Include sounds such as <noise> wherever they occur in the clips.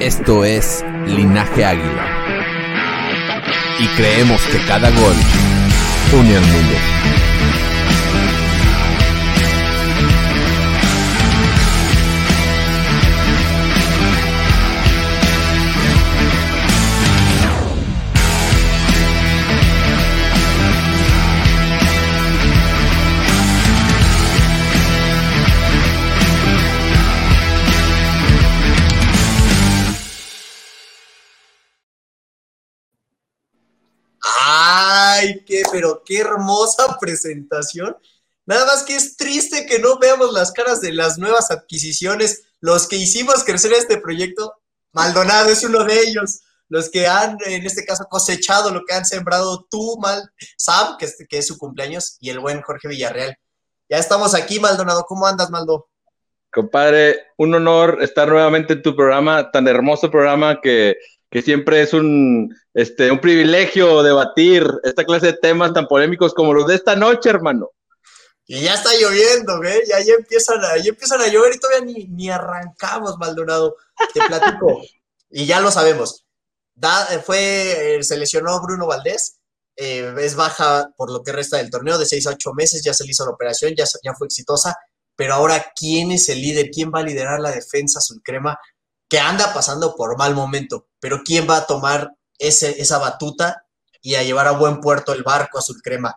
Esto es Linaje Águila. Y creemos que cada gol une al mundo. Pero qué hermosa <laughs> presentación. Nada más que es triste que no veamos las caras de las nuevas adquisiciones, los que hicimos crecer este proyecto. Maldonado es uno de ellos, los que han, en este caso, cosechado lo que han sembrado tú, Mal, Sam, que es, que es su cumpleaños, y el buen Jorge Villarreal. Ya estamos aquí, Maldonado. ¿Cómo andas, Maldo? Compadre, un honor estar nuevamente en tu programa, tan hermoso programa que, que siempre es un, este, un privilegio debatir esta clase de temas tan polémicos como los de esta noche, hermano. Y ya está lloviendo, ¿ve? Ya, ya, empiezan, a, ya empiezan a llover y todavía ni, ni arrancamos, Maldonado. Te platico. y ya lo sabemos. Da, fue, eh, se lesionó Bruno Valdés. Eh, es baja por lo que resta del torneo, de 6 a 8 meses. Ya se le hizo la operación, ya, ya fue exitosa. Pero ahora, ¿quién es el líder? ¿Quién va a liderar la defensa crema Que anda pasando por mal momento. Pero ¿quién va a tomar ese, esa batuta y a llevar a buen puerto el barco azul crema?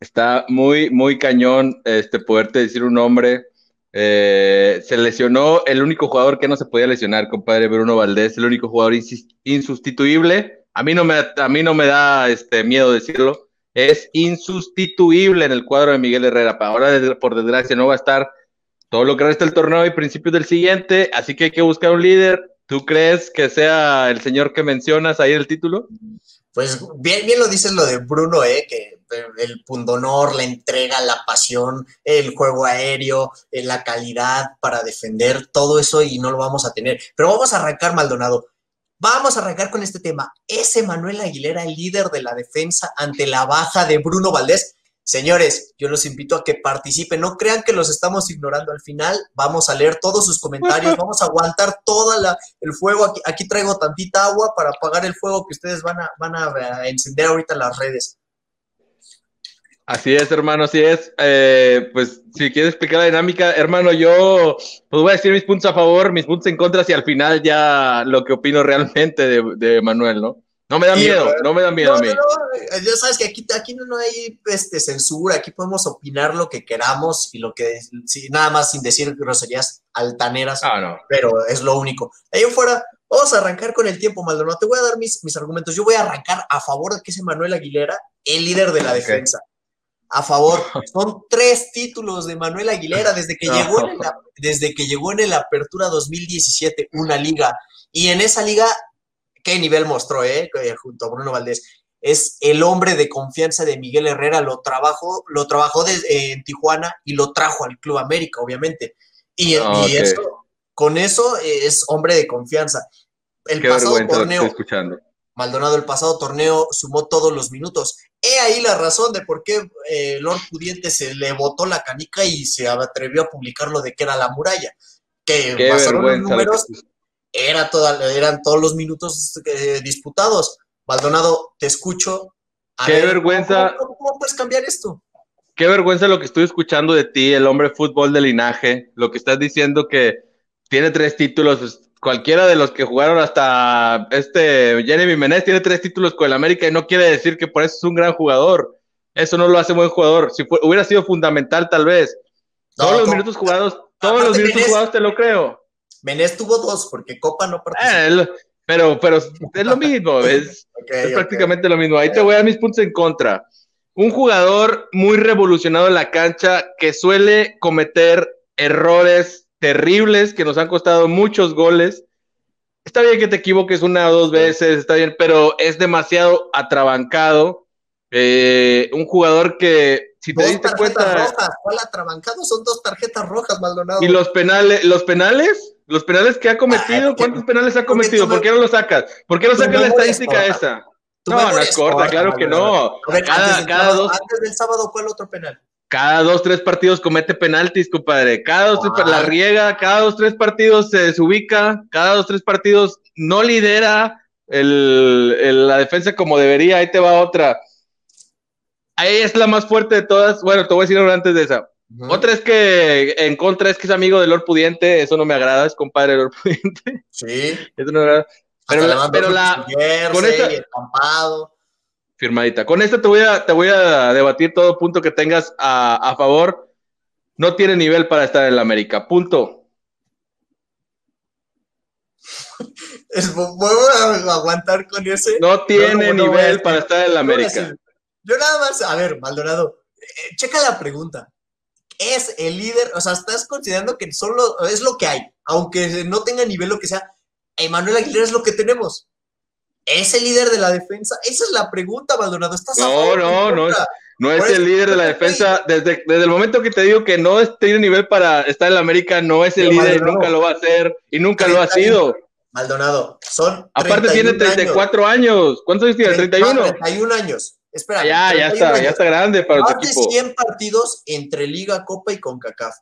Está muy, muy cañón este, poderte decir un nombre. Eh, se lesionó el único jugador que no se podía lesionar, compadre Bruno Valdés, el único jugador insustituible. A mí no me, a mí no me da este, miedo decirlo. Es insustituible en el cuadro de Miguel Herrera. Ahora, por desgracia, no va a estar todo lo que resta del torneo y principios del siguiente. Así que hay que buscar un líder. ¿Tú crees que sea el señor que mencionas ahí el título? Pues bien, bien lo dices lo de Bruno, ¿eh? que el pundonor, la entrega, la pasión, el juego aéreo, eh, la calidad para defender, todo eso y no lo vamos a tener. Pero vamos a arrancar, Maldonado. Vamos a arrancar con este tema. ¿Es Manuel Aguilera el líder de la defensa ante la baja de Bruno Valdés? Señores, yo los invito a que participen. No crean que los estamos ignorando al final. Vamos a leer todos sus comentarios. <laughs> Vamos a aguantar todo el fuego. Aquí, aquí, traigo tantita agua para apagar el fuego que ustedes van a, van a encender ahorita en las redes. Así es, hermano, así es. Eh, pues si quieres explicar la dinámica, hermano, yo pues voy a decir mis puntos a favor, mis puntos en contra, y al final ya lo que opino realmente de, Manuel, ¿no? No me da miedo, no me da miedo a mí. No, ya sabes que aquí, aquí no hay este, censura, aquí podemos opinar lo que queramos y lo que, sí, nada más sin decir groserías altaneras, ah, no. pero es lo único. Ahí fuera, vamos a arrancar con el tiempo, Maldonado. Te voy a dar mis, mis argumentos. Yo voy a arrancar a favor de que ese Manuel Aguilera, el líder de la defensa a favor. <laughs> Son tres títulos de Manuel Aguilera desde que, llegó en la, desde que llegó en el Apertura 2017, una liga. Y en esa liga, ¿qué nivel mostró, eh? Junto a Bruno Valdés. Es el hombre de confianza de Miguel Herrera, lo trabajó, lo trabajó en Tijuana y lo trajo al Club América, obviamente. Y, ah, eso, con eso es hombre de confianza. El pasado torneo, Maldonado, el pasado torneo sumó todos los minutos He ahí la razón de por qué eh, Lord Pudiente se le botó la canica y se atrevió a publicar lo de que era la muralla. Que pasaron los números, era toda, eran todos los minutos eh, disputados. Maldonado, te escucho. qué vergüenza. ¿cómo, puedes cambiar esto? Qué vergüenza lo que estoy escuchando de ti, el hombre fútbol de linaje, lo que estás diciendo que tiene tres títulos, cualquiera de los que jugaron hasta este Jeremy Menez tiene tres títulos con el América y no quiere decir que por eso es un gran jugador. Eso no lo hace buen jugador. Si hubiera sido fundamental, tal vez. todos los minutos jugados, todos los minutos jugados te lo creo. Menez tuvo dos, porque Copa no participó. Eh, pero, pero es lo mismo, <laughs> es, prácticamente lo mismo. Ahí te voy a dar mis puntos en contra. Un jugador muy revolucionado en la cancha que suele cometer errores terribles que nos han costado muchos goles. Está bien que te equivoques una o dos veces, está bien, pero es demasiado atrabancado. Eh, un jugador que, si te diste cuenta. Rojas. ¿Cuál atrabancado? Son dos tarjetas rojas, Maldonado. ¿Y los penales? ¿Los penales? ¿Los penales que ha cometido? ¿Cuántos penales ha cometido? ¿Por qué no lo sacas? ¿Por qué no sacas la estadística esa? No, no es corta, claro que no. cada, dos... antes del sábado, ¿cuál otro penal? cada dos, tres partidos comete penaltis, compadre. Cada dos, tres, la riega, cada dos, tres partidos se desubica, cada dos, tres partidos no lidera la defensa como debería. Ahí te va otra. Ahí es la más fuerte de todas. Bueno, te voy a decir antes de esa. Otra es que en contra es que es amigo de Lord Pudiente. Eso no me agrada, es compadre de Lord Pudiente. <laughs> Sí. Eso no me agrada. Pero la, pero la con esta, firmadita. Con esta te voy a, te voy a debatir todo punto que tengas a, favor. No tiene nivel para estar en la América. Punto. <laughs> Es, voy a aguantar con ese. No tiene nivel para estar en la América. Yo nada más, a ver, Maldonado, eh, checa la pregunta. Es el líder, o sea, estás considerando que solo es lo que hay, aunque no tenga nivel lo que sea. Emanuel Aguilera es lo que tenemos. ¿Es el líder de la defensa? Esa es la pregunta, Maldonado. ¿Estás no, no, no es, no es el líder de la defensa. Desde, desde el momento que te digo que no tiene nivel para estar en la América, no es el líder y nunca lo va a hacer y nunca lo ha sido. Maldonado, son. Aparte tiene 34 años. ¿Cuántos años tiene? 31. 31 años. Espera. Ya, ya está, ya está grande para tu equipo. 100 partidos entre Liga, Copa y CONCACAF.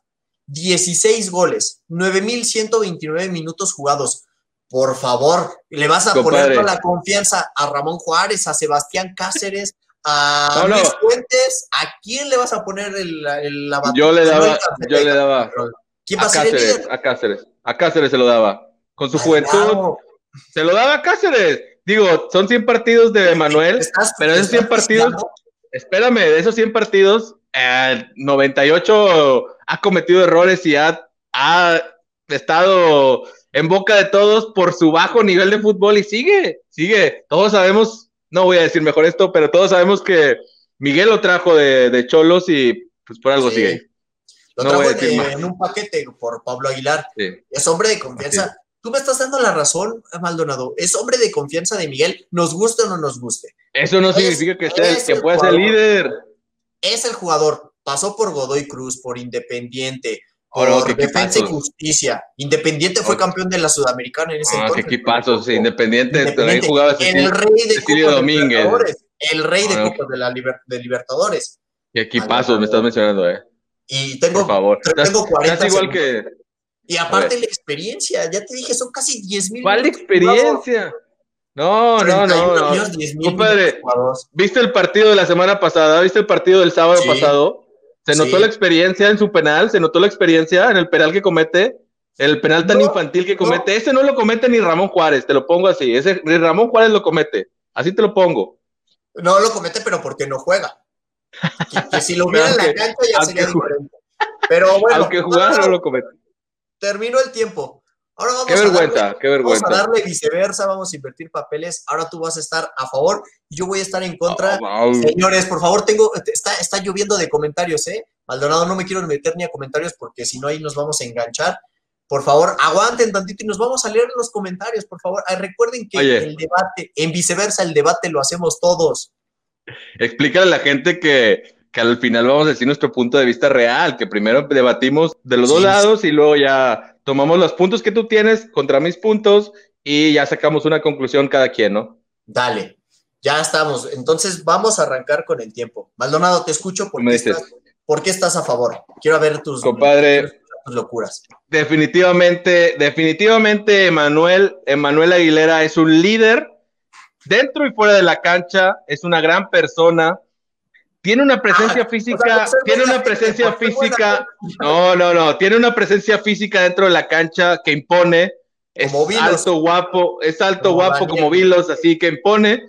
16 goles, 9.129 minutos jugados por favor, le vas a poner toda la confianza a Ramón Juárez, a Sebastián Cáceres, a Luis Fuentes, ¿a quién le vas a poner el, la batalla? Yo le daba, yo le daba. ¿Quién va a, Cáceres, A Cáceres, a Cáceres se lo daba. Con su juventud, se lo daba a Cáceres. Digo, son 100 partidos de Manuel, pero esos 100 partidos, espérame, de esos 100 partidos, 98 ha cometido errores y ha, ha estado en boca de todos por su bajo nivel de fútbol y sigue, sigue. Todos sabemos, no voy a decir mejor esto, pero todos sabemos que Miguel lo trajo de, Cholos y pues por algo sigue. Lo trajo en un paquete por Pablo Aguilar. Es hombre de confianza. Tú me estás dando la razón, Maldonado. Es hombre de confianza de Miguel, nos guste o no nos guste. Eso no significa que, sea, que pueda ser líder. Es el jugador. Pasó por Godoy Cruz, por Independiente, por Defensa y Justicia. Independiente fue campeón de la Sudamericana en ese ah, entonces. qué equipazos, sí, Independiente, también jugaba el rey de Cecilio Domínguez. El rey de ah, Copas de, la de Libertadores. Qué equipazos me estás mencionando, eh. Y tengo, Por favor. tengo 40 casi igual que... Y aparte la experiencia, ya te dije, son casi 10 mil. ¿Cuál experiencia? No, no, no, no. Compadre, ¿viste el partido de la semana pasada? ¿Viste el partido del sábado pasado? Se notó la experiencia en su penal, se notó la experiencia en el penal que comete, el penal tan infantil que comete. Ese no lo comete ni Ramón Juárez, te lo pongo así. Ese ni Ramón Juárez lo comete. Así te lo pongo. No lo comete, pero porque no juega. Que, si lo hubiera en la cancha ya sería diferente. Pero bueno. Aunque jugara, no lo comete. Terminó el tiempo. Ahora vamos qué vergüenza, qué vergüenza. Vamos a darle viceversa, vamos a invertir papeles. Ahora tú vas a estar a favor y yo voy a estar en contra. Oh, Señores, por favor, tengo, está, está lloviendo de comentarios, ¿eh? Maldonado, no me quiero meter ni a comentarios porque si no ahí nos vamos a enganchar. Por favor, aguanten tantito y nos vamos a leer los comentarios, por favor. recuerden que el debate, en viceversa, el debate lo hacemos todos. Explícale a la gente que, que al final vamos a decir nuestro punto de vista real, que primero debatimos de los dos lados y luego ya tomamos los puntos que tú tienes contra mis puntos y ya sacamos una conclusión cada quien, ¿no? Dale, ya estamos. Entonces vamos a arrancar con el tiempo. Maldonado, te escucho porque estás, ¿por qué estás a favor? Quiero ver tus, Compadre, locuras. Definitivamente, definitivamente, Emanuel, Emanuel Aguilera es un líder dentro y fuera de la cancha, es una gran persona, tiene una presencia ah, física, tiene una presencia física, no, no, no, tiene una presencia física dentro de la cancha que impone, es alto guapo, es alto guapo como Vilos, así que impone.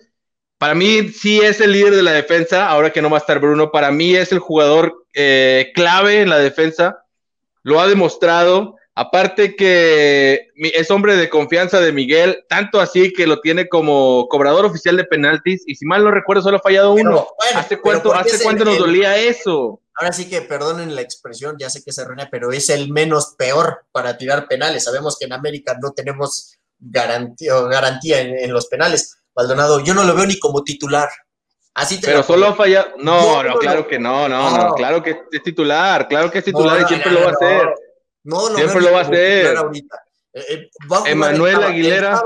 Para mí sí es el líder de la defensa, ahora que no va a estar Bruno, para mí es el jugador eh, clave en la defensa, lo ha demostrado, Aparte que es hombre de confianza de Miguel, tanto así que lo tiene como cobrador oficial de penaltis y si mal no recuerdo solo ha fallado uno. ¿Hace cuánto, ¿hace cuánto nos dolía eso? Ahora sí que perdonen la expresión, ya sé que se errónea, pero es el menos peor para tirar penales. Sabemos que en América no tenemos garantía, garantía en, los penales. Maldonado, yo no lo veo ni como titular. Así pero solo ha fallado. No, no, claro que no, no, no, claro que es titular, claro que es titular y siempre lo va a hacer. No, Siempre lo va a hacer. Eh, eh, va Emanuel Aguilera.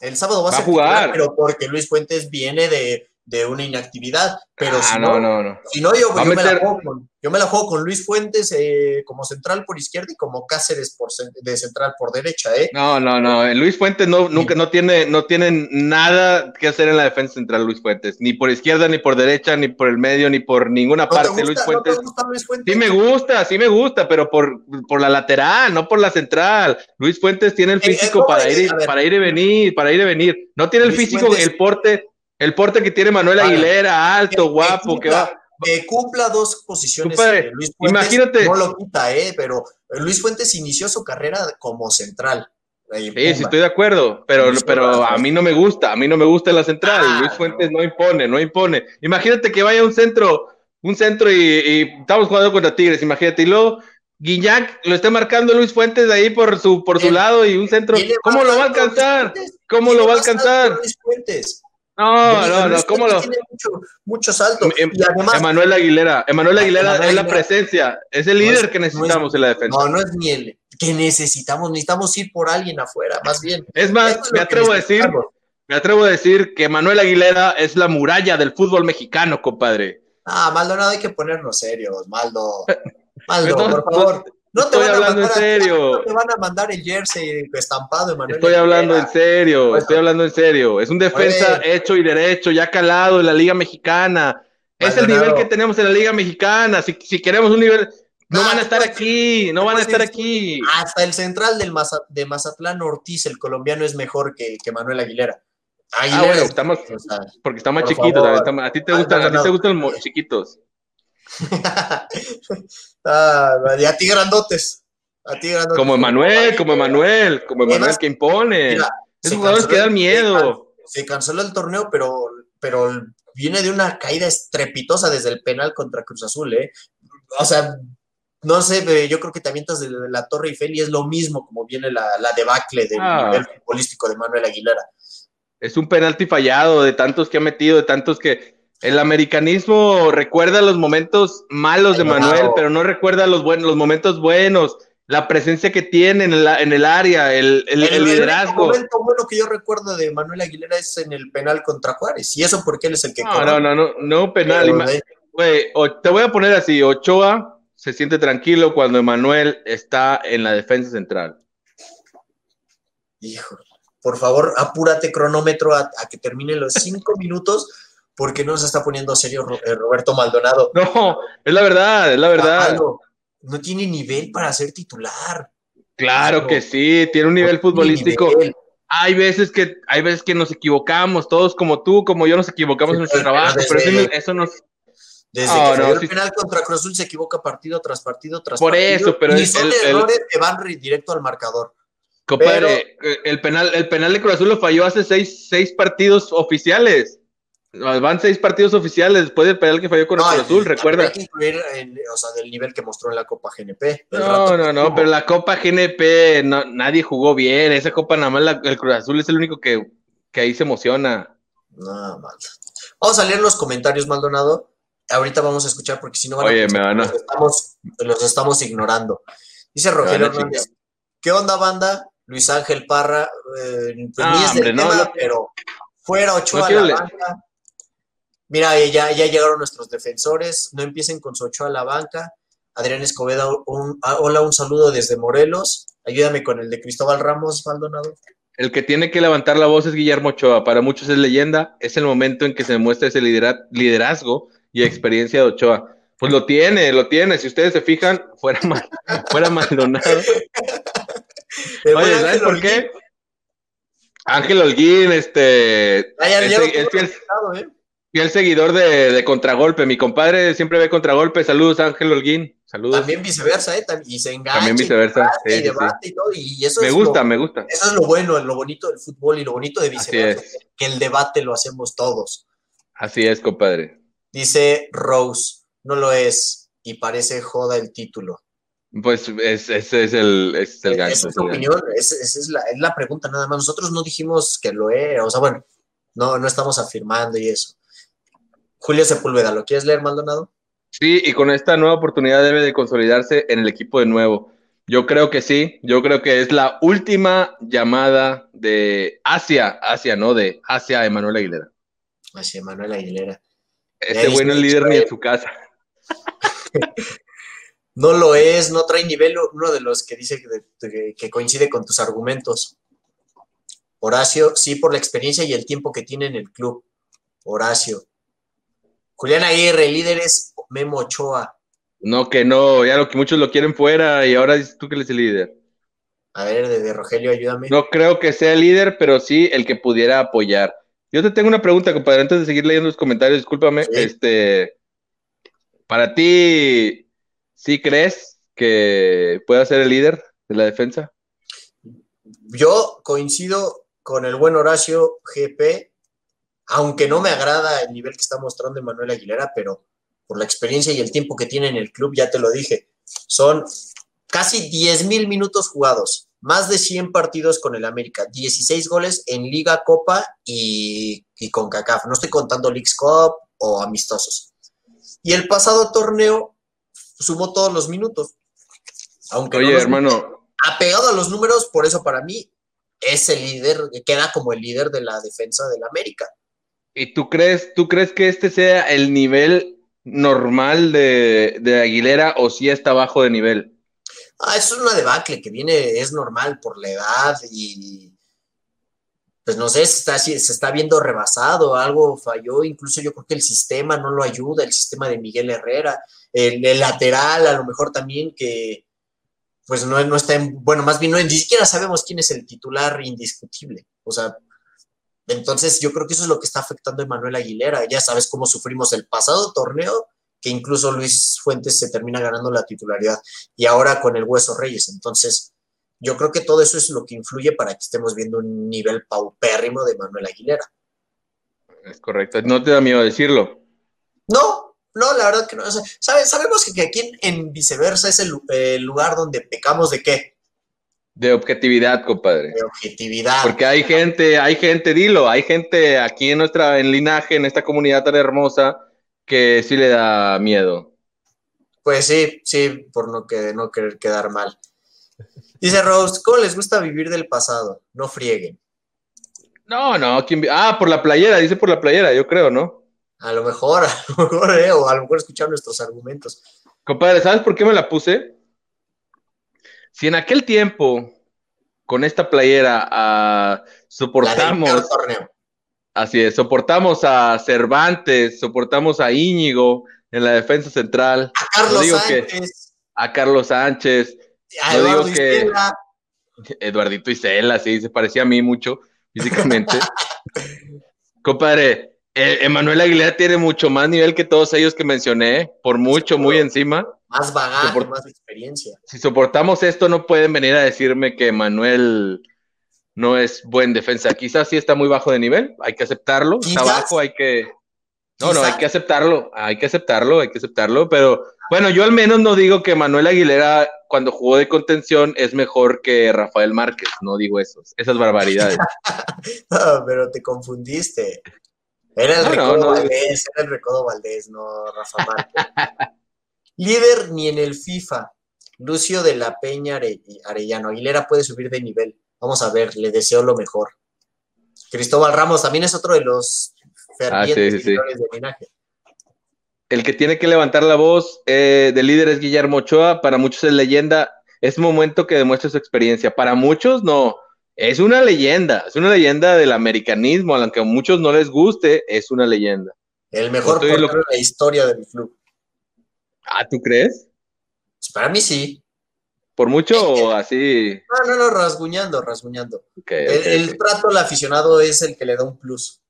El sábado, va, a, jugar, pero porque Luis Fuentes viene de, de una inactividad, pero Ah, si no, no, no, no. si no yo, yo me la juego con, yo me la juego con Luis Fuentes eh, como central por izquierda y como Cáceres por, de central por derecha, ¿eh? No, no, no. Luis Fuentes no, nunca, no tiene, no nada que hacer en la defensa central, Luis Fuentes. Ni por izquierda, ni por derecha, ni por el medio, ni por ninguna ¿No te, parte. gusta, Luis ¿No Fuentes. te gusta Luis Fuentes? Sí me gusta, sí me gusta, pero por, por la lateral, no por la central. Luis Fuentes tiene el Eh, eh, físico para, eh, ir, para ir y venir, para ir y venir. No tiene el Luis físico, Fuentes- el porte, el porte que tiene Manuel Vale. Aguilera, alto, Que- guapo, que va. que cumpla dos posiciones. Eh, Luis Fuentes imagínate. No lo quita, ¿eh? Pero Luis Fuentes inició su carrera como central. en Sí, sí, estoy de acuerdo, pero, Luis pero a mí no me gusta, a mí no me gusta la central. Ah, Luis Fuentes no impone, no impone. Imagínate que vaya un centro, un centro y, y estamos jugando contra Tigres, imagínate, y luego Guiñac lo está marcando Luis Fuentes ahí por su, por su lado y un centro. ¿Cómo lo va a alcanzar? ¿Cómo lo va a alcanzar? Luis Fuentes. No, no, no, ¿cómo lo? Tiene mucho, mucho salto. Em- y además, Emanuel Aguilera, Emanuel Aguilera Emanuel es la Aguilera. presencia, es el No líder es- que no es- necesitamos en la defensa. no, no es ni el que necesitamos, necesitamos ir por alguien afuera, más bien. Es más, es me atrevo a decir, me atrevo a decir que Manuel Aguilera es la muralla del fútbol mexicano, compadre. Ah, Maldonado, hay que ponernos serios, Maldo. <laughs> Maldo, por favor. No te, estoy van a hablando en mandar a- serio. no te van a mandar el jersey estampado de Manuel Estoy hablando en serio, Bueno. estoy hablando en serio. Es un defensa Oye. hecho y derecho, ya calado en la Liga Mexicana. Es el nivel que tenemos en la Liga Mexicana. Si, si queremos un nivel, no Ah, van a estar pues, aquí, no van a pues, estar es- aquí. Hasta el central del Maza- de Mazatlán Ortiz, el colombiano, es mejor que, que Manuel Aguilera. Aguilera Ah, bueno, es- estamos, o sea, porque está más por chiquito. está más- a ti te Ah, gustan, a ti te gustan los chiquitos. <laughs> ah, y a ti grandotes. A ti grandotes. Como Emanuel, como Emanuel, como Emanuel que impone. mira, Esos jugadores que dan miedo. Se canceló el torneo, pero, pero viene de una caída estrepitosa desde el penal contra Cruz Azul, ¿eh? O sea, no sé, eh, yo creo que te avientas de la Torre Eiffel y es lo mismo como viene la, la debacle del Ah. nivel futbolístico de Manuel Aguilera. Es un penalti fallado de tantos que ha metido, de tantos que el americanismo recuerda los momentos malos de. Manuel, pero no recuerda los buenos, los momentos buenos, la presencia que tiene en, la- en el área, el, el- el liderazgo. momento bueno que yo recuerdo de Manuel Aguilera es en el penal contra Juárez, y eso porque él es el que No, no, no, no, no penal. Te voy a poner así, Ochoa se siente tranquilo cuando Emanuel está en la defensa central. Hijo, por favor, apúrate cronómetro a, a que terminen los cinco <laughs> minutos, porque no se está poniendo serio Ro- eh, Roberto Maldonado. No, es la verdad, es la verdad. No tiene nivel para ser titular. Claro que sí, tiene un nivel No futbolístico. nivel. Hay veces que hay veces que nos equivocamos, todos como tú, como yo nos equivocamos Sí, en nuestro pero trabajo, desde- pero eso, eso nos Desde que no, sí. el penal contra Cruz Azul se equivoca partido tras partido tras Por partido. eso, pero y son el- el- errores que van re- directo al marcador. compadre, eh, el penal, el penal de Cruz Azul lo falló hace seis, seis partidos oficiales. Van seis partidos oficiales después del penal que falló con el No, Cruz Azul, recuerda. Hay que incluir, el- o sea, del nivel que mostró en la Copa GNP. El No, no, no, pero la Copa GNP, no, nadie jugó bien. Esa Copa nada más la- el Cruz Azul es el único que, que ahí se emociona. Vamos a leer los comentarios, Maldonado. Ahorita vamos a escuchar porque si no van a Oye, me van a- que los estamos, los estamos ignorando. Dice Rogelio Hernández. ¿Qué onda, banda? Luis Ángel Parra, eh, pues Ah, ni es del hombre, no, tema, no. pero fuera Ochoa No a quiero la. Mira, eh, ya, ya llegaron nuestros defensores. No empiecen con su Ochoa a la banca. Adrián Escobedo, un, ah, hola, un saludo desde Morelos. Ayúdame con el de Cristóbal Ramos, Maldonado. El que tiene que levantar la voz es Guillermo Ochoa. Para muchos es leyenda. Es el momento en que se demuestra ese lidera- liderazgo y experiencia de Ochoa. Pues lo tiene, lo tiene. Si ustedes se fijan, fuera, mal, <laughs> fuera Maldonado. <laughs> Oye, ¿sabes por qué? Ángel Holguín, este, ya- ya es, lo es tengo fiel, registrado, ¿eh? Fiel seguidor de, de Contragolpe. Mi compadre siempre ve Contragolpe. Saludos, Ángel Holguín. Saludos. También viceversa, ¿eh? Y se engancha. También y viceversa, sí, y sí. debate y todo. Y eso Me es gusta, lo, me gusta. Eso es lo bueno, lo bonito del fútbol y lo bonito de viceversa. es, Que el debate lo hacemos todos. así es, compadre. Dice Rose, no lo es. Y parece joda el título. Pues es- ese es el, es el gancho. Esa es tu opinión, esa es, la, es la pregunta nada más. Nosotros no dijimos que lo era, o sea, bueno, no, no estamos afirmando y eso. Julio Sepúlveda, ¿lo quieres leer, Maldonado? Sí, y con esta nueva oportunidad debe de consolidarse en el equipo de nuevo. Yo creo que sí, yo creo que es la última llamada de Asia, Asia, no de Asia Emanuel Aguilera. Así, Manuel Aguilera. Este bueno es líder ni en su casa. <laughs> no lo es, no trae nivel, uno de los que dice que, coincide con tus argumentos. Horacio, sí, por la experiencia y el tiempo que tiene en el club. Horacio. Julián Aguirre, líderes Memo Ochoa. No, que no, ya lo que muchos lo quieren fuera y ahora dices tú que eres el líder. A ver, de Rogelio, ayúdame. No creo que sea el líder, pero sí el que pudiera apoyar. Yo te tengo una pregunta, compadre, antes de seguir leyendo los comentarios, discúlpame. Este, para ti, ¿sí crees que pueda ser el líder de la defensa? Yo coincido con el buen Horacio GP, aunque no me agrada el nivel que está mostrando Manuel Aguilera, pero por la experiencia y el tiempo que tiene en el club, ya te lo dije, son casi 10 mil minutos jugados, más de 100 partidos con el América, 16 goles en Liga, Copa y, con CACAF. No estoy contando Leagues Cup o amistosos. Y el pasado torneo sumó todos los minutos. Aunque Oye, hermano. Apegado a los números, por eso para mí es el líder, queda como el líder de la defensa del América. ¿Y tú crees, tú crees que este sea el nivel normal de, de Aguilera o si está bajo de nivel? Ah, eso es una debacle que viene, es normal por la edad y pues no sé, se está, se está viendo rebasado, algo falló, incluso yo creo que el sistema no lo ayuda, el sistema de Miguel Herrera, el, lateral a lo mejor también que pues no, no está en, bueno, más bien no, ni siquiera sabemos quién es el titular indiscutible, o sea, entonces yo creo que eso es lo que está afectando a Manuel Aguilera, ya sabes cómo sufrimos el pasado torneo, que incluso Luis Fuentes se termina ganando la titularidad y ahora con el Hueso Reyes. Entonces, yo creo que todo eso es lo que influye para que estemos viendo un nivel paupérrimo de Manuel Aguilera. Es correcto. ¿No te da miedo decirlo? No, no, la verdad que no. sabemos que aquí en, viceversa es el, lugar donde pecamos de qué? De objetividad, compadre. De objetividad. Porque hay gente, hay gente, dilo, hay gente aquí en nuestra, en linaje, en esta comunidad tan hermosa, que sí le da miedo. Pues sí, sí, por no, que, no querer quedar mal. Dice Rose, ¿cómo les gusta vivir del pasado? No frieguen. No, no, ah, por la playera, dice por la playera, yo creo, ¿no? A lo mejor, <laughs> a lo mejor, eh, o a lo mejor escuchar nuestros argumentos. Compadre, ¿sabes por qué me la puse? Si en aquel tiempo, con esta playera, uh, soportamos. Así es, soportamos a Cervantes, soportamos a Íñigo en la defensa central. A Carlos Sánchez. a Carlos Sánchez. A Eduardo que, Eduardito Isela, sí, se parecía a mí mucho físicamente. <laughs> Compadre, eh, Emanuel Aguilera tiene mucho más nivel que todos ellos que mencioné, por mucho, muy encima. Más bagaje, más experiencia. Si soportamos esto, no pueden venir a decirme que Emanuel no es buen defensa. Quizás sí está muy bajo de nivel, hay que aceptarlo. Está bajo, hay que. No, no, hay que aceptarlo, hay que aceptarlo, hay que aceptarlo. Pero bueno, yo al menos no digo que Manuel Aguilera, cuando jugó de contención, es mejor que Rafael Márquez. No digo eso, esas barbaridades. <laughs> no, pero te confundiste. Era el Recodo Valdés, era el Recodo Valdés, no Rafa Márquez. <laughs> Líder ni en el FIFA. Lucio de la Peña Arellano. Aguilera puede subir de nivel. Vamos a ver, le deseo lo mejor. Cristóbal Ramos también es otro de los fervientes ah, de linaje. El que tiene que levantar la voz eh, de líder es Guillermo Ochoa. Para muchos es leyenda. Es momento que demuestre su experiencia. Para muchos no. Es una leyenda. Es una leyenda del americanismo. Aunque a muchos no les guste, es una leyenda. El mejor portero de la historia del club. Ah, ¿tú crees? Pues para mí sí. ¿Por mucho o <laughs> así? No, no, no, rasguñando, rasguñando. el, trato al aficionado es el que le da un plus.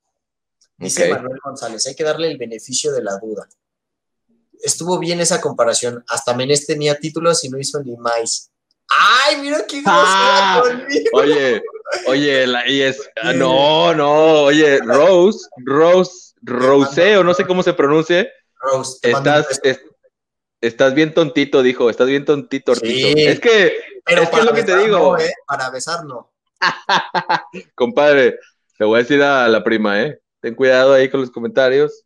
Dice Manuel González, hay que darle el beneficio de la duda. Estuvo bien esa comparación. Hasta Menés tenía títulos y no hizo ni más. ¡Ay, mira qué ah, conmigo! Oye, oye, la, y es, ah, no, no, oye, Rose, Rose, Rose, o no sé cómo se pronuncie. Rose, estás, Estás bien tontito, dijo. Estás bien tontito, Ortito. Es que, es, que es lo que te digo. ¿eh? Para besarlo. <laughs> Compadre, te voy a decir a la prima, ¿eh? Ten cuidado ahí con los comentarios.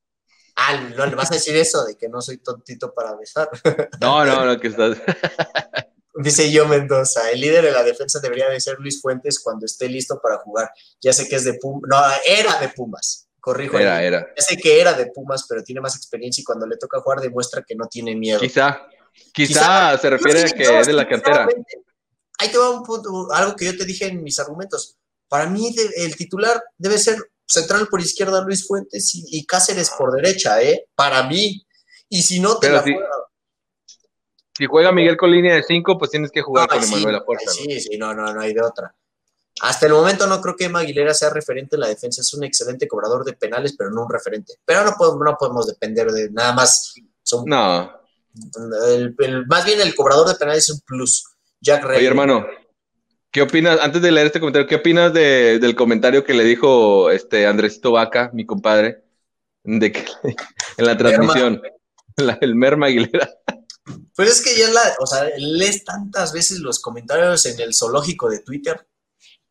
Ah, no le vas a decir eso de que no soy tontito para besar. <laughs> no, no, no, que estás. <laughs> Dice yo Mendoza, el líder de la defensa debería de ser Luis Fuentes cuando esté listo para jugar. Ya sé que es de Pumas, no, era de Pumas. Corrijo. Era, era. Ya sé que era de Pumas, pero tiene más experiencia y cuando le toca jugar demuestra que no tiene miedo. Quizá, quizá, se refiere a que es de la cantera. Ahí te va un punto, algo que yo te dije en mis argumentos. Para mí el titular debe ser central por izquierda Luis Fuentes y, Cáceres por derecha, ¿eh? Para mí. Y si no, te la si, si juega Miguel con línea de 5, pues tienes que jugar con Emanuel Laporta. Sí, sí, no, no, no hay de otra. Hasta el momento no creo que Emma Aguilera sea referente en la defensa. Es un excelente cobrador de penales, pero no un referente. Pero no podemos, no podemos depender de nada más. no. más bien el cobrador de penales es un plus. Jack Rey. Oye, hermano, ¿qué opinas? Antes de leer este comentario, ¿qué opinas del comentario que le dijo este Andresito Vaca, mi compadre, de que <laughs> en la transmisión, <laughs> el Merma Aguilera? Pues es que ya la, o sea, lees tantas veces los comentarios en el zoológico de Twitter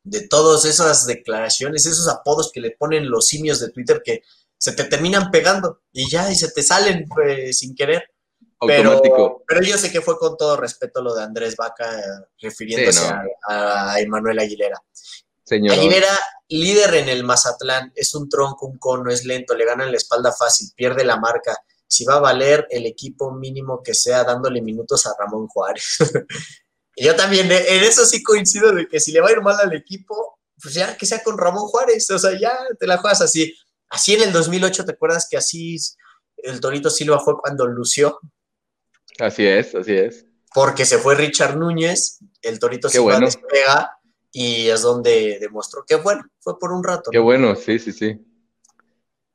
de todas esas declaraciones, esos apodos que le ponen los simios de Twitter que se te terminan pegando y ya, y se te salen pues, sin querer. Pero, pero yo sé que fue con todo respeto lo de Andrés Vaca, eh, refiriéndose a, Emanuel Aguilera. Aguilera, líder en el Mazatlán, es un tronco, un cono, es lento, le gana en la espalda fácil, pierde la marca. Si va a valer el equipo mínimo que sea dándole minutos a Ramón Juárez. <laughs> Yo también, eh, en eso sí coincido de que si le va a ir mal al equipo, pues ya que sea con Ramón Juárez, o sea, ya te la juegas así. Así en el 2008, ¿te acuerdas que así el Torito Silva fue cuando lució? Así es, así es. Porque se fue Richard Núñez, el Torito Silva despega y es donde demostró que bueno, fue por un rato. Qué bueno, sí, sí, sí.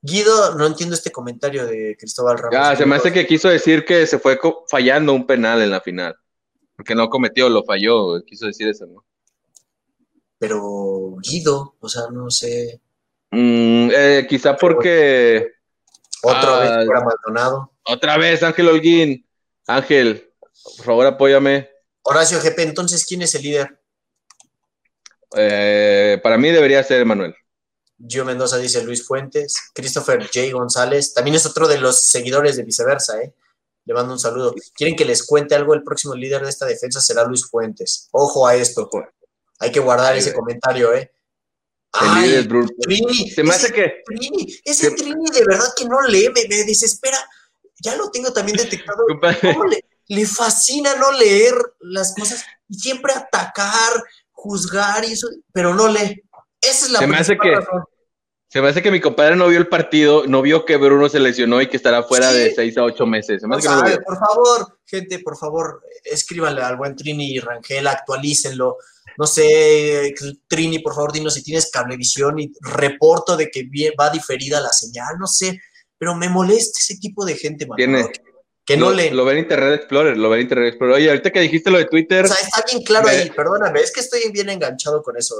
Guido, no entiendo este comentario de Cristóbal Ramos. Ah, se me hace que quiso decir que se fue fallando un penal en la final. Porque no cometió, lo falló, quiso decir eso, ¿no? Pero Guido, o sea, no sé. Mm, eh, quizá porque. Otra vez ah, fuera Maldonado. Otra vez, Ángel Holguín. Ángel, por favor, apóyame. Horacio GP, entonces, ¿quién es el líder? Eh, para mí debería ser Manuel. Gio Mendoza dice Luis Fuentes. Christopher J. González, también es otro de los seguidores de viceversa, ¿eh? Le mando un saludo. ¿Quieren que les cuente algo? El próximo líder de esta defensa será Luis Fuentes. Ojo a esto. Hay que guardar ese comentario, ¿eh? Ay, Trini, Se me hace que. Trini, ese Trini de verdad que no lee, me, desespera. Ya lo tengo también detectado. <laughs> Le, le, fascina no leer las cosas y siempre atacar, juzgar y eso, pero no lee. Esa es la Se me hace que, razón. Se me hace que mi compadre no vio el partido, no vio que Bruno se lesionó y que estará fuera de seis a ocho meses. por favor, gente, por favor, escríbanle al buen Trini y Rangel, actualícenlo. No sé, Trini, por favor, dinos si tienes cablevisión y reporto de que va diferida la señal, no sé, pero me molesta ese tipo de gente, man. Que no le. Lo ve en Internet Explorer, lo ve en Internet Explorer. Oye, ahorita que dijiste lo de Twitter. O sea, está bien claro ahí, perdóname, es que estoy bien enganchado con eso,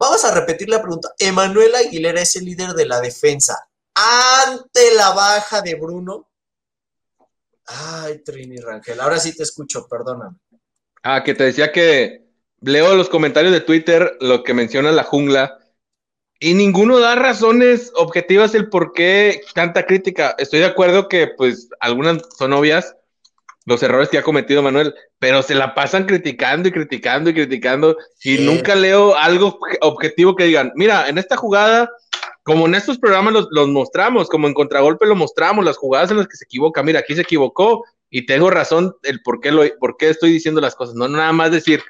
Vamos a repetir la pregunta. Emanuel Aguilera es el líder de la defensa. Ante la baja de Bruno. Ay, Trini Rangel, ahora sí te escucho, perdóname. Ah, que te decía que leo los comentarios de Twitter, lo que menciona la jungla, y ninguno da razones objetivas el por qué tanta crítica. Estoy de acuerdo que, pues, algunas son obvias, los errores que ha cometido Manuel, pero se la pasan criticando y criticando y criticando y nunca leo algo objetivo que digan, mira, en esta jugada, como en estos programas los, mostramos, como en contragolpe lo mostramos, las jugadas en las que se equivoca, mira, aquí se equivocó y tengo razón el por qué, lo, por qué estoy diciendo las cosas, no nada más decir,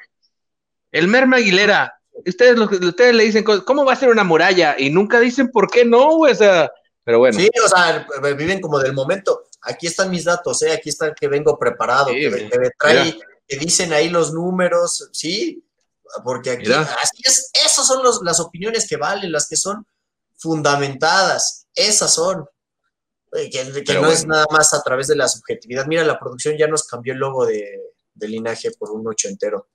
el Merma Aguilera, ustedes, ustedes le dicen, ¿cómo va a ser una muralla? Y nunca dicen por qué no, o sea, pero bueno. Sí, o sea, viven como del momento aquí están mis datos, ¿eh? aquí está que vengo preparado, que, trae, que dicen ahí los números, ¿sí? Porque aquí, así es, esas son las opiniones que valen, las que son fundamentadas, esas son. Que, no es nada más a través de la subjetividad. Mira, la producción ya nos cambió el logo de, linaje por un ochentero.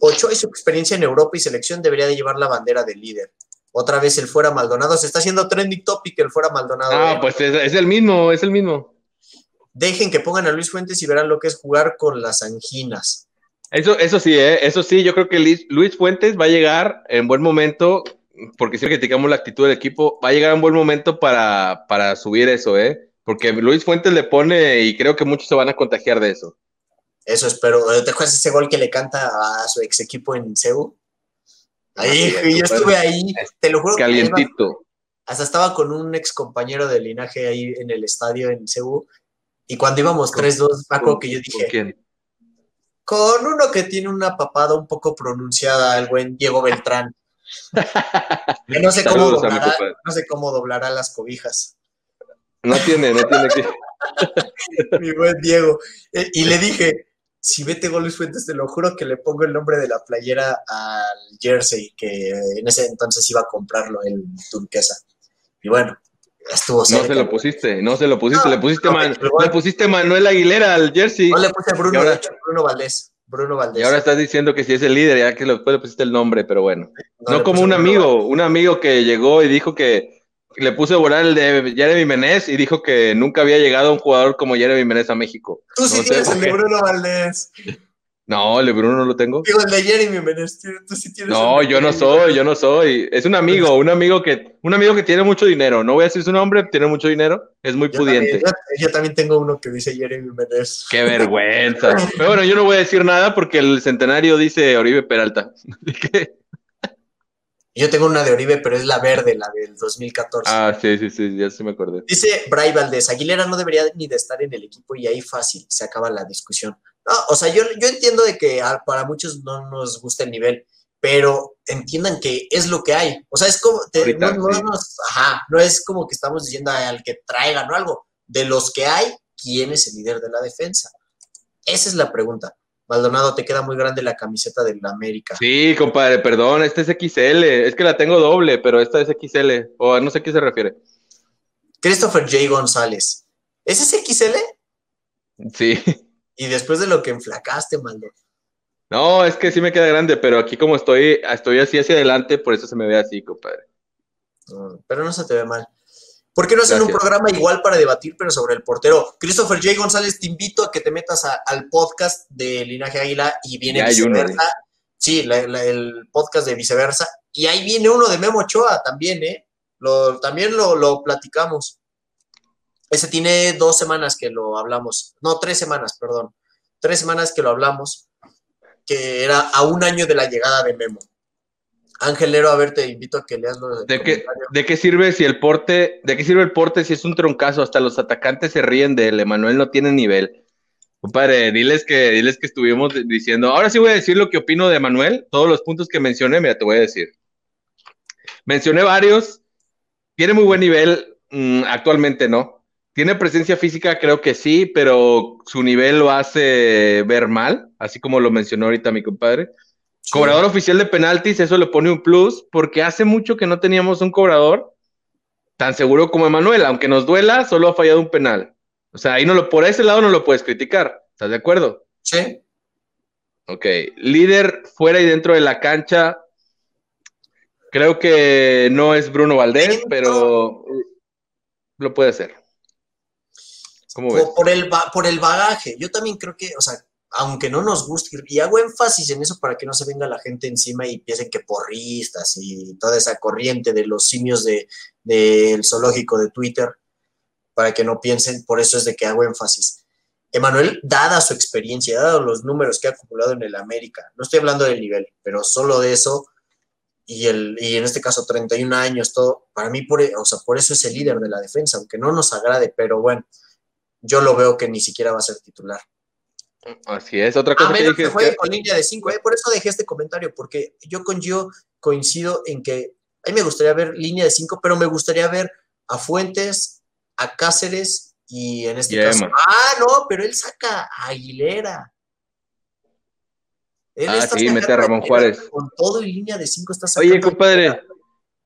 Ocho y su experiencia en Europa y selección debería de llevar la bandera de líder. Otra vez el fuera Maldonado. Se está haciendo trending topic el fuera Maldonado. Ah, ¿eh? pues es, el mismo, es el mismo. Dejen que pongan a Luis Fuentes y verán lo que es jugar con las anginas. Eso, eso sí, ¿eh? eso sí, yo creo que Luis Fuentes va a llegar en buen momento, porque si criticamos la actitud del equipo, va a llegar en buen momento para, para subir eso, ¿eh? Porque Luis Fuentes le pone y creo que muchos se van a contagiar de eso. Eso espero. ¿Te acuerdas ese gol que le canta a su ex equipo en Seúl? Ahí, yo estuve ahí, te lo juro. Calientito. hasta estaba con un ex compañero de linaje ahí en el estadio en Cebu. Y cuando íbamos 3-2, Paco, que yo dije. ¿Con quién? Con uno que tiene una papada un poco pronunciada, el buen Diego Beltrán. <laughs> que no sé, cómo Saludos doblará, no sé cómo doblará las cobijas. No tiene, no tiene que. <laughs> Mi buen Diego. Eh, Y le dije, si vete Gol Luis Fuentes, te lo juro que le pongo el nombre de la playera al jersey, que en ese entonces iba a comprarlo, el turquesa. Y bueno, estuvo No se lo pusiste, no se lo pusiste, No, le pusiste no, Man- le pusiste Manuel Aguilera al jersey. No le puse Bruno, Y ahora- de hecho, Bruno Valdés. Bruno Valdés. Y ahora estás diciendo que si es el líder, ya que después le pusiste el nombre, pero bueno. No, como un amigo, un amigo que llegó y dijo que le puse a volar el de Jeremy Menez y dijo que nunca había llegado un jugador como Jeremy Menez a México. Tú sí No tienes el de. Bruno Valdés. No, el de Bruno no lo tengo. Digo, el de Jeremy Menez. Tú sí tienes No, yo no soy, yo no soy. Es un amigo, un amigo que, un amigo que tiene mucho dinero. No voy a decir su nombre, tiene mucho dinero, es muy Yo pudiente. también, yo, yo también tengo uno que dice Jeremy Menez. Qué vergüenza. <laughs> Pero bueno, yo no voy a decir nada porque el centenario dice Oribe Peralta. <laughs> Yo tengo una de Oribe, pero es la verde, la del 2014. Ah, sí, sí, sí, ya sí me acordé. Dice Bray Valdés, Aguilera no debería ni de estar en el equipo y ahí fácil se acaba la discusión. No, o sea, yo, yo entiendo de que para muchos no nos gusta el nivel, pero entiendan que es lo que hay. O sea, es como, te- Ahorita, no, no sí. nos- ajá, no es como que estamos diciendo al que traigan o algo. De los que hay, ¿quién es el líder de la defensa? Esa es la pregunta. Maldonado, te queda muy grande la camiseta del América. Sí, compadre, perdón, este es XL. Es que la tengo doble, pero esta es XL. O no sé a qué se refiere. Christopher J. González. ¿Ese es XL? Sí. Y después de lo que enflacaste, Maldonado. No, es que sí me queda grande, pero aquí como estoy, estoy así hacia adelante, por eso se me ve así, compadre. No, pero no se te ve mal. ¿Por qué no hacen un programa igual para debatir, pero sobre el portero? Christopher J. González, te invito a que te metas a- al podcast de Linaje Águila y viene Ya hay uno, viceversa. sí, la- la- el podcast de viceversa. Y ahí viene uno de Memo Ochoa también, ¿eh? Lo, también lo, lo platicamos. Ese tiene dos semanas que lo hablamos. No, tres semanas, perdón. Tres semanas que lo hablamos. Que era a un año de la llegada de Memo. Ángelero, a ver, te invito a que leas lo ¿De qué, ¿De qué sirve si el porte, de qué sirve el porte si es un troncazo? Hasta los atacantes se ríen de él. Emanuel no tiene nivel. Compadre, diles que, diles que estuvimos diciendo. Ahora sí voy a decir lo que opino de Manuel. Todos los puntos que mencioné, mira, te voy a decir. Mencioné varios. Tiene muy buen nivel. mm, actualmente no. Tiene presencia física, creo que sí, pero su nivel lo hace ver mal, así como lo mencionó ahorita mi compadre. Cobrador oficial de penaltis, eso le pone un plus, porque hace mucho que no teníamos un cobrador tan seguro como Emanuel, aunque nos duela, solo ha fallado un penal. O sea, ahí no lo, por ese lado no lo puedes criticar. ¿Estás de acuerdo? Sí. Ok. Líder fuera y dentro de la cancha. Creo que no es Bruno Valdés, pero lo puede hacer. ¿Cómo ves? Por, por el, por el bagaje. Yo también creo que, o sea, aunque no nos guste, y hago énfasis en eso para que no se venga la gente encima y piensen que porristas y toda esa corriente de los simios del de, del zoológico de Twitter, para que no piensen, por eso es de que hago énfasis. Emanuel, dada su experiencia, dado los números que ha acumulado en el América, no estoy hablando del nivel, pero solo de eso, y, el, y en este caso 31 años, todo, para mí, por, o sea, por eso es el líder de la defensa, aunque no nos agrade, pero bueno, yo lo veo que ni siquiera va a ser titular. Así es. Otra A cosa que menos que juegue que- con línea de 5, por eso dejé este comentario, porque yo con Gio coincido en que a mí me gustaría ver línea de 5, pero me gustaría ver a Fuentes, a Cáceres y en este Y a caso. Ah, no, pero él saca a Aguilera. Él Ah, sí, mete a Ramón Juárez. Con todo y línea de 5 está sacando. Oye, a compadre,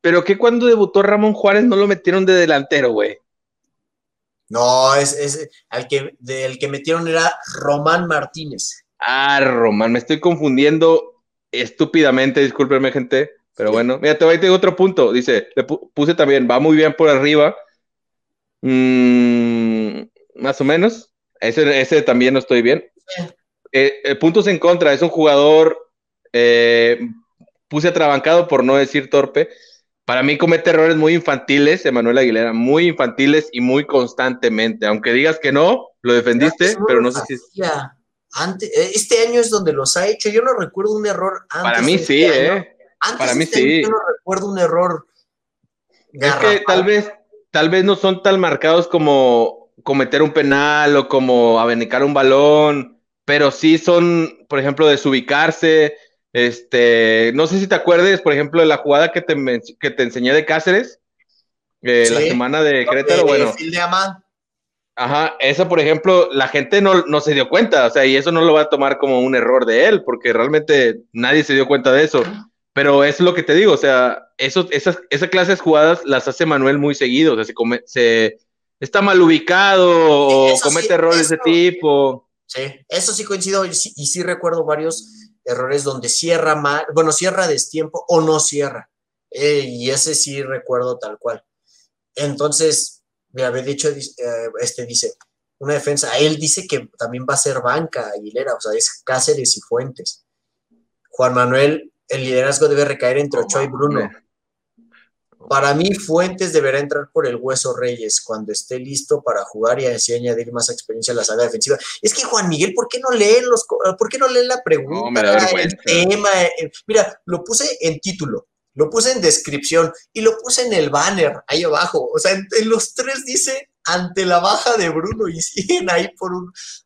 pero que cuando debutó Ramón Juárez no lo metieron de delantero, güey. No, es, es al que, del que metieron era Román Martínez. Ah, Román, me estoy confundiendo estúpidamente, discúlpenme, gente. Pero bueno, mira, te voy a decir otro punto. Dice, le pu- puse también, va muy bien por arriba. Mm, más o menos. Ese, ese también no estoy bien. Eh, eh, puntos en contra, es un jugador, eh, puse atrabancado por no decir torpe. Para mí comete errores muy infantiles, Emanuel Aguilera, muy infantiles y muy constantemente. Aunque digas que no, lo defendiste, pero no sé si es... Antes, eh, este año es donde los ha hecho. Yo no recuerdo un error antes. Para mí sí, este año. ¿eh? Antes para mí este sí. Yo no recuerdo un error Es que tal vez, tal vez no son tan marcados como cometer un penal o como abenicar un balón, pero sí son, por ejemplo, desubicarse. Este, no sé si te acuerdes, por ejemplo, de la jugada que te, que te enseñé de Cáceres, eh, la semana de Querétaro, bueno. Ajá, esa, por ejemplo, la gente no, no, se dio cuenta, o sea, y eso no lo va a tomar como un error de él, porque realmente nadie se dio cuenta de eso. Pero es lo que te digo, o sea, eso, esas, esa clase de jugadas las hace Manuel muy seguido, o sea, se, come, se está mal ubicado o comete errores de tipo. Sí, eso sí coincido y sí, recuerdo varios errores donde cierra mal, bueno, cierra destiempo o no cierra. Eh, y ese sí recuerdo tal cual. Entonces, me había dicho, eh, este dice, una defensa, él dice que también va a ser banca Aguilera, o sea, es Cáceres y Fuentes. Juan Manuel el liderazgo debe recaer entre Ochoa y Bruno. Para mí, Fuentes deberá entrar por el Hueso Reyes cuando esté listo para jugar y así añadir más experiencia a la saga defensiva. Es que Juan Miguel, ¿por qué no leen los, por qué no leen la pregunta, el tema? Mira, lo puse en título, lo puse en descripción y lo puse en el banner ahí abajo. O sea, en, los tres dice ante la baja de Bruno y <laughs> siguen ahí por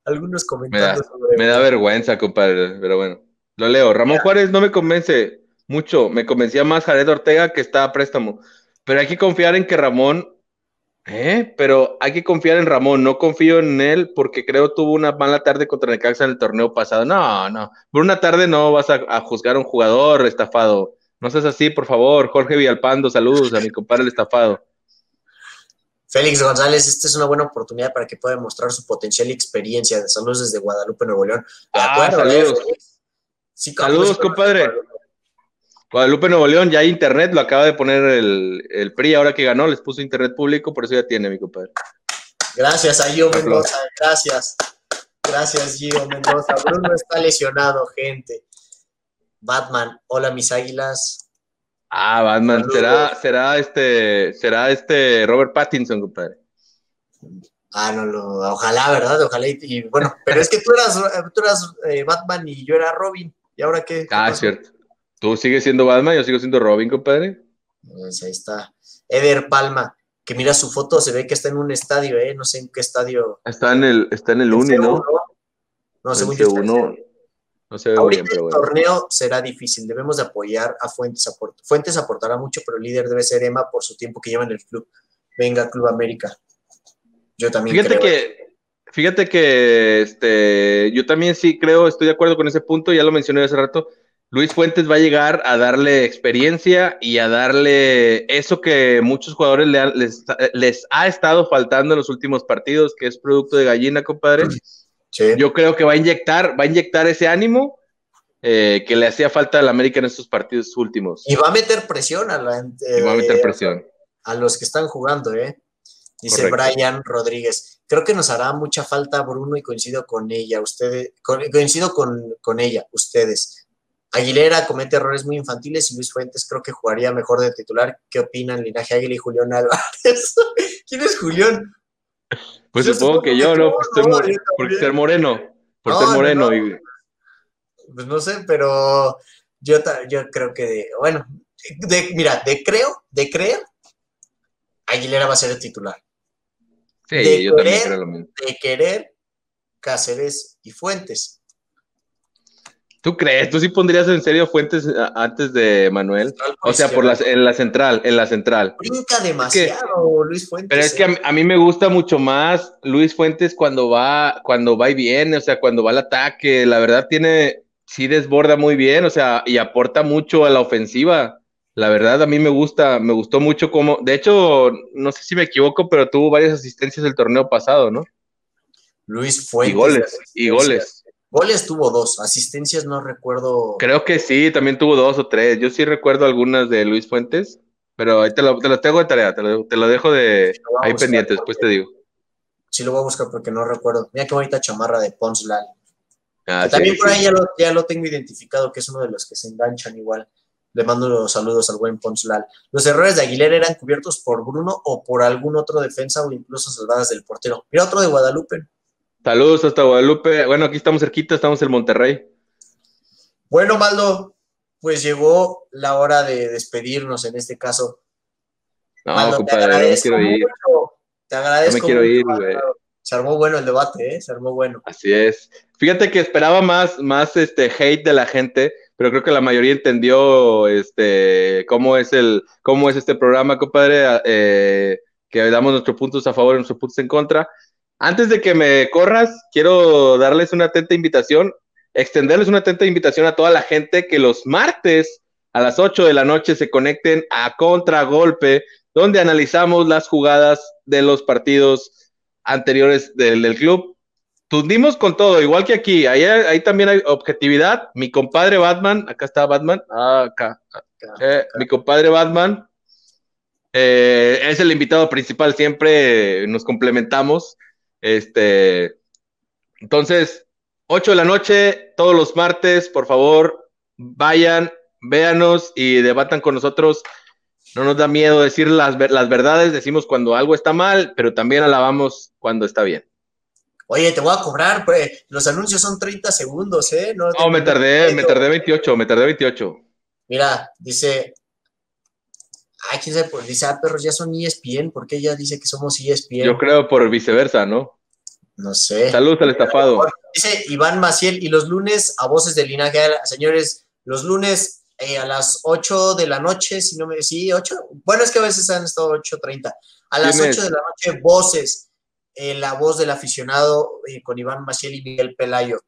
algunos comentarios. Me da, me da vergüenza, compadre, pero bueno. Lo leo. Ramón Juárez no me convence mucho. Me convencía más Jared Ortega que está a préstamo. Pero hay que confiar en que Ramón. ¿Eh? Pero hay que confiar en Ramón. No confío en él porque creo tuvo una mala tarde contra Necaxa en el torneo pasado. No, no. Por una tarde no vas a, juzgar a un jugador estafado. No seas así, por favor. Jorge Villalpando, saludos a mi compadre el estafado. Félix González, esta es una buena oportunidad para que pueda mostrar su potencial y experiencia. Saludos desde Guadalupe, Nuevo León. De ah, acuerdo, saludos. Saludos, compadre. Guadalupe Nuevo León, ya hay internet, lo acaba de poner el, PRI ahora que ganó, les puso internet público, por eso ya tiene, mi compadre. Gracias a Gio Mendoza, gracias. Gracias, Gio Mendoza. Bruno está lesionado, gente. Batman, hola mis águilas. Ah, Batman, será, será este, será este Robert Pattinson, compadre. Ah, no, ojalá, ¿verdad? Ojalá. Y, bueno, pero es que tú eras, tú eras eh, Batman y yo era Robin. ¿Y ahora qué? ah, cierto. ¿Tú sigues siendo Batman? Yo sigo siendo Robin, compadre. Pues ahí está. Eder Palma, que mira su foto, se ve que está en un estadio, ¿eh? No sé en qué estadio. Está en el, está en el Uni, ¿no? No, según yo. No se ve bien, pero el torneo será difícil. Debemos de apoyar a Fuentes. Fuentes aportará mucho, pero el líder debe ser Emma por su tiempo que lleva en el club. Venga, Club América. Yo también Fíjate que Fíjate que este, yo también sí creo, estoy de acuerdo con ese punto, ya lo mencioné hace rato. Luis Fuentes va a llegar a darle experiencia y a darle eso que muchos jugadores les, ha estado faltando en los últimos partidos, que es producto de gallina, compadre. Yo creo que va a inyectar, va a inyectar ese ánimo eh, que le hacía falta al América en estos partidos últimos. Y va a meter presión a la, va a meter presión. a los que están jugando, ¿eh? Dice Brian Rodríguez. Creo que nos hará mucha falta Bruno y coincido con ella, ustedes, coincido con, ella, ustedes. Aguilera comete errores muy infantiles y Luis Fuentes creo que jugaría mejor de titular. ¿Qué opinan Linaje Águila y Julián Álvarez? <laughs> ¿Quién es Julián? Pues supongo, que yo, ¿no? Por, ser moreno. Por ser moreno. Pues no sé, pero yo, yo creo que, bueno, mira, de creo, de creer, Aguilera va a ser el titular de yo querer, también lo mismo. De querer Cáceres y Fuentes. ¿Tú crees? ¿Tú sí pondrías en serio Fuentes antes de Manuel? O sea, por la, en la central, en la central. Brinca demasiado Luis Fuentes. Pero es que ¿eh? a, mí me gusta mucho más Luis Fuentes cuando va, cuando va y viene, o sea, cuando va al ataque. La verdad tiene, sí desborda muy bien, o sea, y aporta mucho a la ofensiva. La verdad, a mí me gusta, me gustó mucho como, de hecho, no sé si me equivoco, pero tuvo varias asistencias el torneo pasado, ¿no? Luis Fuentes. Y goles, y goles. Goles tuvo dos, asistencias no recuerdo. Creo que sí, también tuvo dos o tres. Yo sí recuerdo algunas de Luis Fuentes, pero ahí te lo, te lo tengo de tarea, te lo, te lo dejo de ahí pendiente, después te digo. Sí, lo voy a buscar porque no recuerdo. Mira qué bonita chamarra de Pons Ah, también por ahí ya, lo, ya lo tengo identificado, que es uno de los que se enganchan igual. Le mando los saludos al buen Ponslal. Los errores de Aguilera eran cubiertos por Bruno o por algún otro defensa o incluso salvadas del portero. Mira otro de Guadalupe. Saludos hasta Guadalupe. Bueno, aquí estamos cerquita, estamos en Monterrey. Bueno, Maldo, pues llegó la hora de despedirnos en este caso. No, Maldo, te compadre, no me agradezco quiero ir. mucho. Te agradezco. No me quiero mucho, ir, güey. Se armó bueno el debate, ¿eh? Se armó bueno. Así es. Fíjate que esperaba más, más este hate de la gente, pero creo que la mayoría entendió este cómo es el, cómo es este programa, compadre, eh, que damos nuestros puntos a favor y nuestros puntos en contra. Antes de que me corras, quiero darles una atenta invitación, extenderles una atenta invitación a toda la gente que los martes a las 8 de la noche se conecten a Contragolpe, donde analizamos las jugadas de los partidos anteriores del, del club. Tundimos con todo, igual que aquí. Ahí, ahí también hay objetividad. Mi compadre Batman, acá está Batman. Ah, acá. Eh, mi compadre Batman eh, es el invitado principal, siempre nos complementamos. Este, entonces, 8 de la noche, todos los martes, por favor, vayan, véanos y debatan con nosotros. No nos da miedo decir las, las verdades, decimos cuando algo está mal, pero también alabamos cuando está bien. Oye, te voy a cobrar, pues. Los anuncios son 30 segundos, ¿eh? No, No, me tardé, me tardé 28, me tardé 28. Mira, dice. Ay, quién sabe, dice, ah, perros, ya son ESPN. ¿Por qué ella dice que somos ESPN? Yo creo por viceversa, ¿no? No sé. Saludos al estafado. Dice Iván Maciel, y los lunes a voces del linaje, señores, los lunes eh, a las 8 de la noche, si no me sí, 8, bueno, es que a veces han estado 8.30, a las ¿Quién 8 es? de la noche, voces, eh, la voz del aficionado eh, con Iván Maciel y Miguel Pelayo.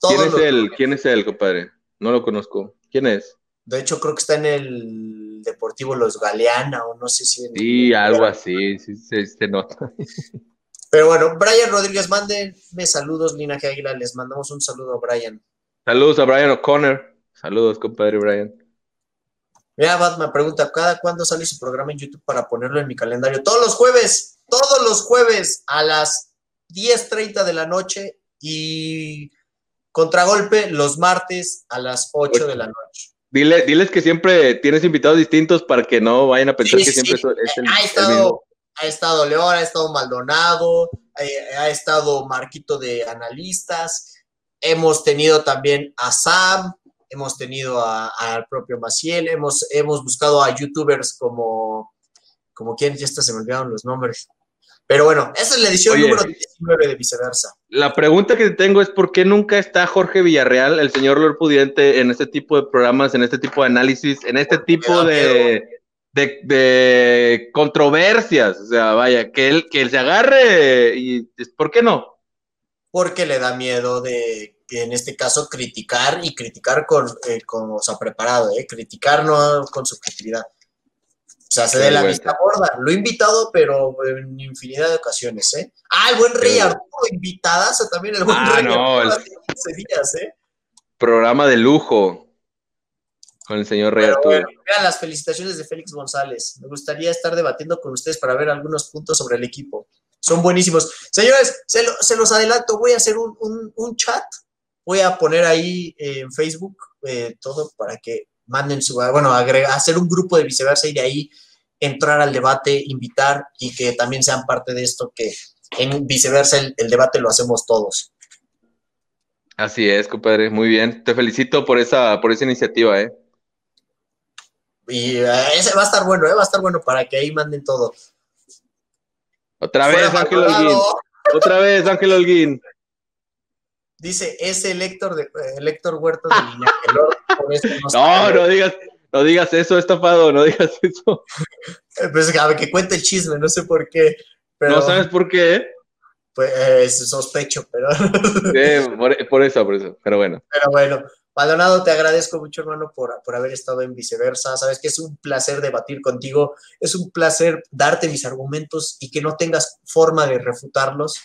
Todos ¿Quién es él? ¿Quién es él, compadre? No lo conozco. ¿Quién es? De hecho, creo que está en el Deportivo Los Galeana, o no sé si. en- Sí, algo así, sí, sí, se nota. <laughs> Pero bueno, Brian Rodríguez, mándenme saludos, Linaje Águila, les mandamos un saludo a Brian. Saludos a Brian O'Connor. Saludos, compadre Brian. Mira, Batman pregunta, ¿cada cuándo sale su programa en YouTube para ponerlo en mi calendario? Todos los jueves, todos los jueves a las 10.30 de la noche y contragolpe los martes a las 8 de la noche. Dile, diles que siempre tienes invitados distintos para que no vayan a pensar Sí, que sí, siempre es el, ha el estado, mismo. Ha estado León, ha estado Maldonado, eh, ha estado Marquito de analistas, hemos tenido también a Sam, hemos tenido al propio Maciel, hemos, hemos buscado a youtubers como, como quien, ya hasta se me olvidaron los nombres. Pero bueno, esa es la edición Oye. número 19 de viceversa. La pregunta que tengo es ¿por qué nunca está Jorge Villarreal, el señor Lord Pudiente, en este tipo de programas, en este tipo de análisis, en este tipo de, de, de controversias? O sea, vaya, que él, que él se agarre y ¿por qué no? Porque le da miedo de, en este caso, criticar y criticar con, eh, con o sea, preparado, ¿eh? criticar no con subjetividad. O sea, se dé la vista gorda. Lo he invitado, pero en infinidad de ocasiones, ¿eh? Ah, el buen Rey Arturo, invitadazo también el buen Ah, Rey no, Arturo el- hace 15 días, ¿eh? Programa de lujo con el señor Rey Arturo. bueno, vean las felicitaciones de Félix González. Me gustaría estar debatiendo con ustedes para ver algunos puntos sobre el equipo. Son buenísimos. Señores, se, lo- se los adelanto, voy a hacer un, un- un chat. Voy a poner ahí eh, en Facebook eh, todo para que manden su, bueno, agrega- hacer un grupo de viceversa y de ahí entrar al debate, invitar y que también sean parte de esto que en viceversa el, el debate lo hacemos todos. Así es, compadre, muy bien. Te felicito por esa, por esa iniciativa, ¿eh? Y eh, ese va a estar bueno, eh, va a estar bueno para que ahí manden todo. Otra Fuera vez, Ángel. Holguín. Otra vez, Ángel Holguín. Dice, ese Héctor, de, el Héctor Huerta de Linaje Lord, por eso no <laughs> No, digas, no digas eso, estafado, no digas eso. Eh, <laughs> Pues a ver, que cuente el chisme, no sé por qué, pero No sabes por qué. Pues, eh, sospecho, pero, <laughs> por, por eso, por eso. Pero bueno, pero bueno. Maldonado, te agradezco mucho, hermano, por, por haber estado en viceversa. Sabes que es un placer debatir contigo, es un placer darte mis argumentos y que no tengas forma de refutarlos.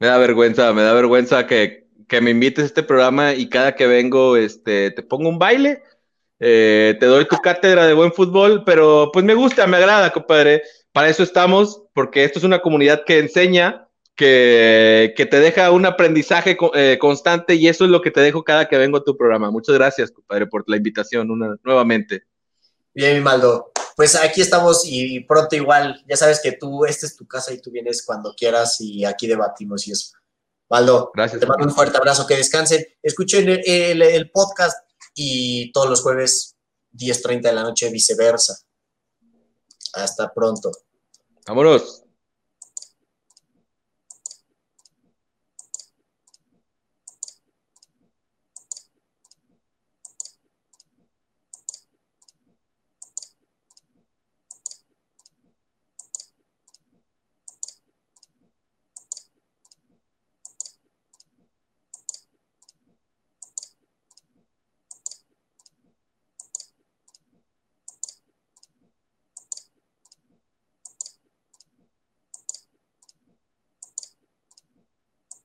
me da vergüenza, me da vergüenza que, que me invites a este programa y cada que vengo, este, te pongo un baile, eh, te doy tu cátedra de buen fútbol, pero pues me gusta, me agrada, compadre. Para eso estamos, porque esto es una comunidad que enseña, que, que te deja un aprendizaje eh, constante y eso es lo que te dejo cada que vengo a tu programa. Muchas gracias, compadre, por la invitación una, nuevamente. Bien, mi Maldo. Pues aquí estamos y pronto igual, ya sabes que tú, esta es tu casa y tú vienes cuando quieras y aquí debatimos y eso. Maldo, Gracias. te mando un fuerte abrazo, que descansen. Escuchen el, el- el podcast y todos los jueves 10.30 de la noche viceversa. Hasta pronto. Vámonos.